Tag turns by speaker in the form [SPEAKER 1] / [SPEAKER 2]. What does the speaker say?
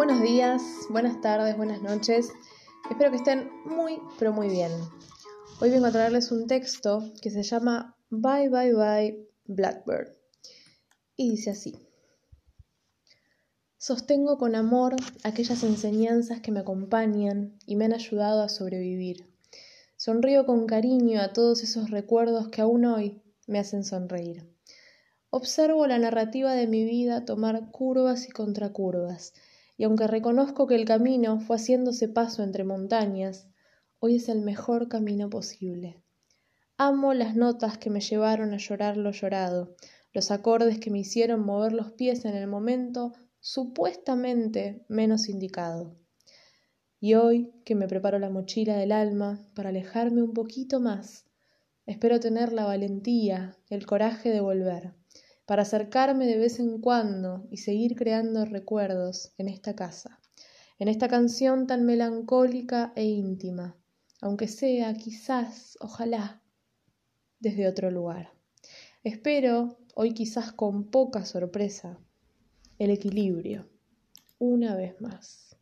[SPEAKER 1] Buenos días, buenas tardes, buenas noches. Espero que estén muy, pero muy bien. Hoy vengo a traerles un texto que se llama Bye Bye Bye Blackbird. Y dice así. Sostengo con amor aquellas enseñanzas que me acompañan y me han ayudado a sobrevivir. Sonrío con cariño a todos esos recuerdos que aún hoy me hacen sonreír. Observo la narrativa de mi vida tomar curvas y contracurvas, y aunque reconozco que el camino fue haciéndose paso entre montañas, hoy es el mejor camino posible. Amo las notas que me llevaron a llorar lo llorado, los acordes que me hicieron mover los pies en el momento supuestamente menos indicado. Y hoy que me preparo la mochila del alma para alejarme un poquito más, espero tener la valentía, el coraje de volver para acercarme de vez en cuando y seguir creando recuerdos en esta casa, en esta canción tan melancólica e íntima, aunque sea quizás, ojalá, desde otro lugar. Espero, hoy quizás con poca sorpresa, el equilibrio, una vez más.